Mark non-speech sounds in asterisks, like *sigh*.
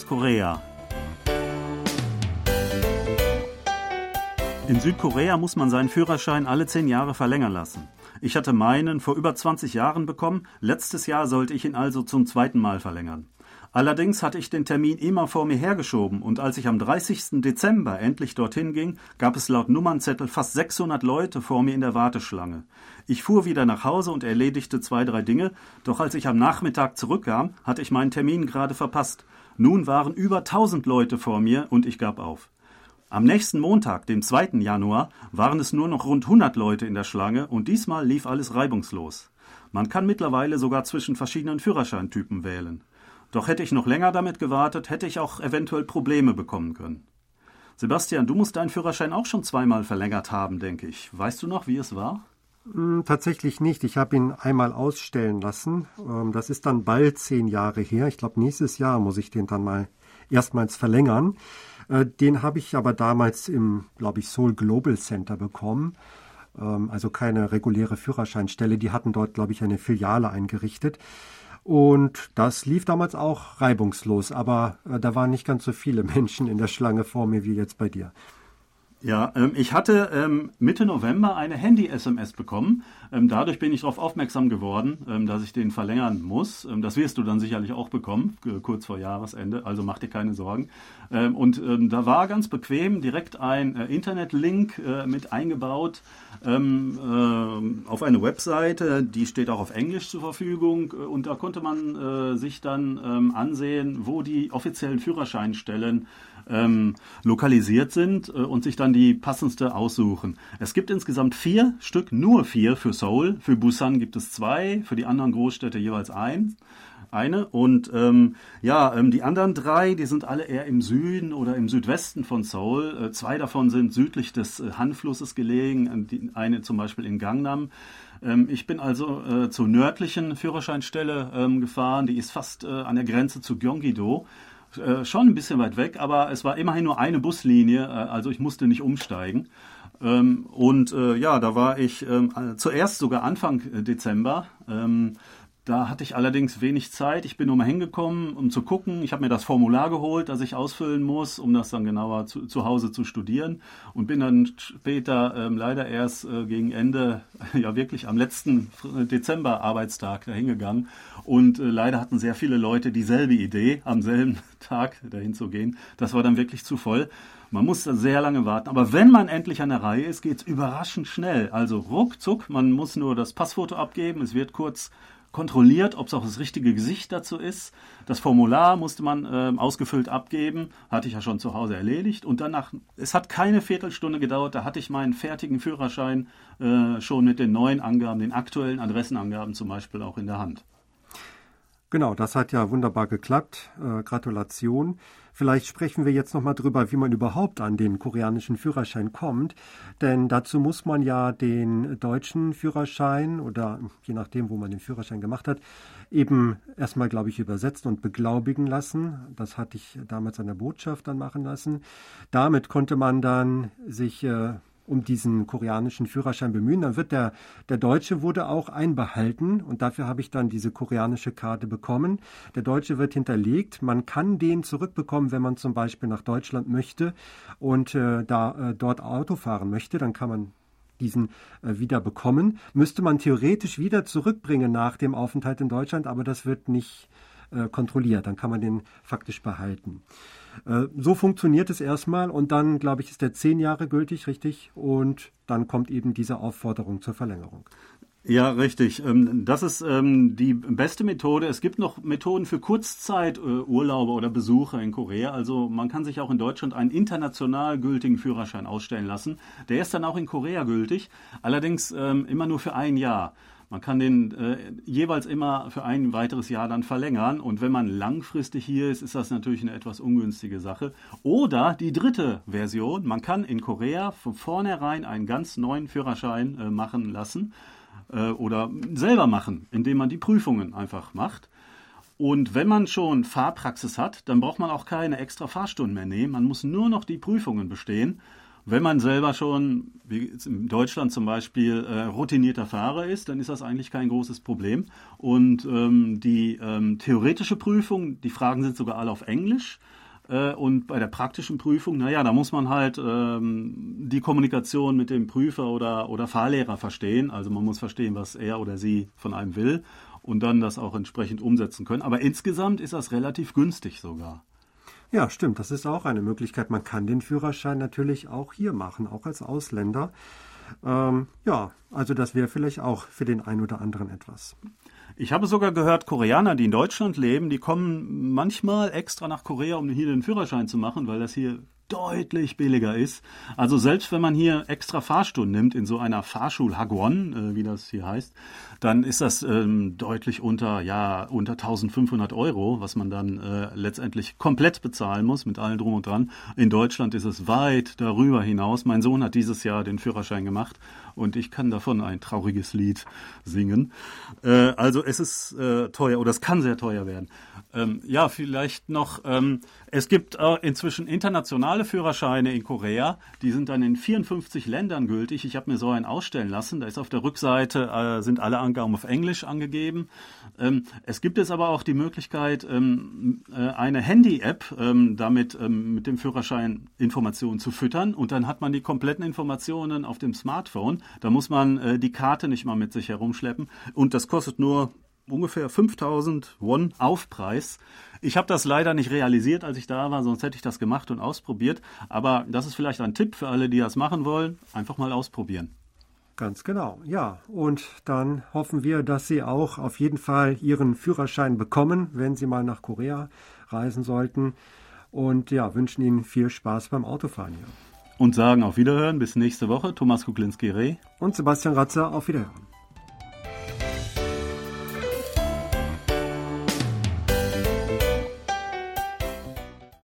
aus Korea. In Südkorea muss man seinen Führerschein alle zehn Jahre verlängern lassen. Ich hatte meinen vor über 20 Jahren bekommen, letztes Jahr sollte ich ihn also zum zweiten Mal verlängern. Allerdings hatte ich den Termin immer vor mir hergeschoben und als ich am 30. Dezember endlich dorthin ging, gab es laut Nummernzettel fast 600 Leute vor mir in der Warteschlange. Ich fuhr wieder nach Hause und erledigte zwei, drei Dinge, doch als ich am Nachmittag zurückkam, hatte ich meinen Termin gerade verpasst. Nun waren über 1000 Leute vor mir und ich gab auf. Am nächsten Montag, dem 2. Januar, waren es nur noch rund 100 Leute in der Schlange und diesmal lief alles reibungslos. Man kann mittlerweile sogar zwischen verschiedenen Führerscheintypen wählen. Doch hätte ich noch länger damit gewartet, hätte ich auch eventuell Probleme bekommen können. Sebastian, du musst deinen Führerschein auch schon zweimal verlängert haben, denke ich. Weißt du noch, wie es war? Hm, tatsächlich nicht. Ich habe ihn einmal ausstellen lassen. Ähm, das ist dann bald zehn Jahre her. Ich glaube, nächstes Jahr muss ich den dann mal erstmals verlängern. Äh, den habe ich aber damals im, glaube ich, Seoul Global Center bekommen. Ähm, also keine reguläre Führerscheinstelle. Die hatten dort, glaube ich, eine Filiale eingerichtet. Und das lief damals auch reibungslos, aber äh, da waren nicht ganz so viele *laughs* Menschen in der Schlange vor mir wie jetzt bei dir. Ja, ähm, ich hatte ähm, Mitte November eine Handy-SMS bekommen. Ähm, dadurch bin ich darauf aufmerksam geworden, ähm, dass ich den verlängern muss. Ähm, das wirst du dann sicherlich auch bekommen, kurz vor Jahresende. Also mach dir keine Sorgen. Ähm, und da war ganz bequem direkt ein äh, Internetlink äh, mit eingebaut äh, auf eine Webseite. Die steht auch auf Englisch zur Verfügung. Äh, und da konnte man äh, sich dann ansehen, wo die offiziellen Führerscheinstellen ähm, lokalisiert sind äh, und sich dann die passendste aussuchen. Es gibt insgesamt vier Stück, nur vier für Seoul. Für Busan gibt es zwei, für die anderen Großstädte jeweils ein eine. Und ähm, ja, ähm, die anderen drei, die sind alle eher im Süden oder im Südwesten von Seoul. Äh, zwei davon sind südlich des äh, Han-Flusses gelegen, äh, die, eine zum Beispiel in Gangnam. Ähm, ich bin also äh, zur nördlichen Führerscheinstelle ähm, gefahren, die ist fast äh, an der Grenze zu Gyeonggi-do. Äh, schon ein bisschen weit weg, aber es war immerhin nur eine Buslinie, äh, also ich musste nicht umsteigen. Ähm, und äh, ja, da war ich ähm, zuerst sogar Anfang Dezember. Ähm, da hatte ich allerdings wenig Zeit. Ich bin nur mal hingekommen, um zu gucken. Ich habe mir das Formular geholt, das ich ausfüllen muss, um das dann genauer zu, zu Hause zu studieren. Und bin dann später ähm, leider erst äh, gegen Ende, *laughs* ja wirklich am letzten Dezember-Arbeitstag dahin gegangen. Und äh, leider hatten sehr viele Leute dieselbe Idee, am selben *laughs* Tag dahin zu gehen. Das war dann wirklich zu voll. Man muss sehr lange warten. Aber wenn man endlich an der Reihe ist, geht es überraschend schnell. Also ruckzuck, man muss nur das Passfoto abgeben. Es wird kurz kontrolliert, ob es auch das richtige Gesicht dazu ist. Das Formular musste man äh, ausgefüllt abgeben, hatte ich ja schon zu Hause erledigt. Und danach, es hat keine Viertelstunde gedauert, da hatte ich meinen fertigen Führerschein äh, schon mit den neuen Angaben, den aktuellen Adressenangaben zum Beispiel auch in der Hand. Genau, das hat ja wunderbar geklappt. Äh, Gratulation. Vielleicht sprechen wir jetzt nochmal drüber, wie man überhaupt an den koreanischen Führerschein kommt. Denn dazu muss man ja den deutschen Führerschein oder je nachdem, wo man den Führerschein gemacht hat, eben erstmal, glaube ich, übersetzen und beglaubigen lassen. Das hatte ich damals an der Botschaft dann machen lassen. Damit konnte man dann sich äh, um diesen koreanischen Führerschein bemühen. Dann wird der, der Deutsche wurde auch einbehalten und dafür habe ich dann diese koreanische Karte bekommen. Der Deutsche wird hinterlegt. Man kann den zurückbekommen, wenn man zum Beispiel nach Deutschland möchte und äh, da äh, dort Auto fahren möchte. Dann kann man diesen äh, wieder bekommen. Müsste man theoretisch wieder zurückbringen nach dem Aufenthalt in Deutschland, aber das wird nicht äh, kontrolliert. Dann kann man den faktisch behalten. Äh, so funktioniert es erstmal und dann, glaube ich, ist der zehn Jahre gültig, richtig? Und dann kommt eben diese Aufforderung zur Verlängerung. Ja, richtig. Ähm, das ist ähm, die beste Methode. Es gibt noch Methoden für Kurzzeiturlaube oder Besucher in Korea. Also man kann sich auch in Deutschland einen international gültigen Führerschein ausstellen lassen. Der ist dann auch in Korea gültig, allerdings ähm, immer nur für ein Jahr. Man kann den äh, jeweils immer für ein weiteres Jahr dann verlängern. Und wenn man langfristig hier ist, ist das natürlich eine etwas ungünstige Sache. Oder die dritte Version, man kann in Korea von vornherein einen ganz neuen Führerschein äh, machen lassen äh, oder selber machen, indem man die Prüfungen einfach macht. Und wenn man schon Fahrpraxis hat, dann braucht man auch keine extra Fahrstunden mehr nehmen. Man muss nur noch die Prüfungen bestehen. Wenn man selber schon, wie in Deutschland zum Beispiel, äh, routinierter Fahrer ist, dann ist das eigentlich kein großes Problem. Und ähm, die ähm, theoretische Prüfung, die Fragen sind sogar alle auf Englisch. Äh, und bei der praktischen Prüfung, naja, da muss man halt ähm, die Kommunikation mit dem Prüfer oder, oder Fahrlehrer verstehen. Also man muss verstehen, was er oder sie von einem will und dann das auch entsprechend umsetzen können. Aber insgesamt ist das relativ günstig sogar. Ja, stimmt. Das ist auch eine Möglichkeit. Man kann den Führerschein natürlich auch hier machen, auch als Ausländer. Ähm, ja, also das wäre vielleicht auch für den einen oder anderen etwas. Ich habe sogar gehört, Koreaner, die in Deutschland leben, die kommen manchmal extra nach Korea, um hier den Führerschein zu machen, weil das hier deutlich billiger ist. Also selbst wenn man hier extra Fahrstunden nimmt in so einer Fahrschul Hagwon, äh, wie das hier heißt, dann ist das ähm, deutlich unter ja unter 1500 Euro, was man dann äh, letztendlich komplett bezahlen muss mit allem drum und dran. In Deutschland ist es weit darüber hinaus. Mein Sohn hat dieses Jahr den Führerschein gemacht und ich kann davon ein trauriges Lied singen. Äh, also es ist äh, teuer oder es kann sehr teuer werden. Ähm, ja, vielleicht noch, ähm, es gibt äh, inzwischen internationale Führerscheine in Korea, die sind dann in 54 Ländern gültig. Ich habe mir so einen ausstellen lassen, da ist auf der Rückseite, äh, sind alle Angaben auf Englisch angegeben. Ähm, es gibt jetzt aber auch die Möglichkeit, ähm, äh, eine Handy-App ähm, damit ähm, mit dem Führerschein Informationen zu füttern und dann hat man die kompletten Informationen auf dem Smartphone. Da muss man äh, die Karte nicht mal mit sich herumschleppen und das kostet nur ungefähr 5000 Won Aufpreis. Ich habe das leider nicht realisiert, als ich da war, sonst hätte ich das gemacht und ausprobiert. Aber das ist vielleicht ein Tipp für alle, die das machen wollen. Einfach mal ausprobieren. Ganz genau, ja. Und dann hoffen wir, dass Sie auch auf jeden Fall Ihren Führerschein bekommen, wenn Sie mal nach Korea reisen sollten. Und ja, wünschen Ihnen viel Spaß beim Autofahren hier. Und sagen auf Wiederhören bis nächste Woche. Thomas Kuklinski-Reh. Und Sebastian Ratzer, auf Wiederhören.